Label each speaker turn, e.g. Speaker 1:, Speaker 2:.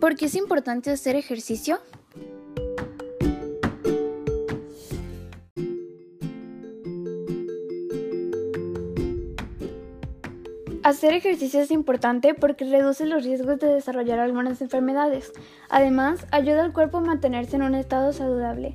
Speaker 1: ¿Por qué es importante hacer ejercicio? Hacer ejercicio es importante porque reduce los riesgos de desarrollar algunas enfermedades. Además, ayuda al cuerpo a mantenerse en un estado saludable.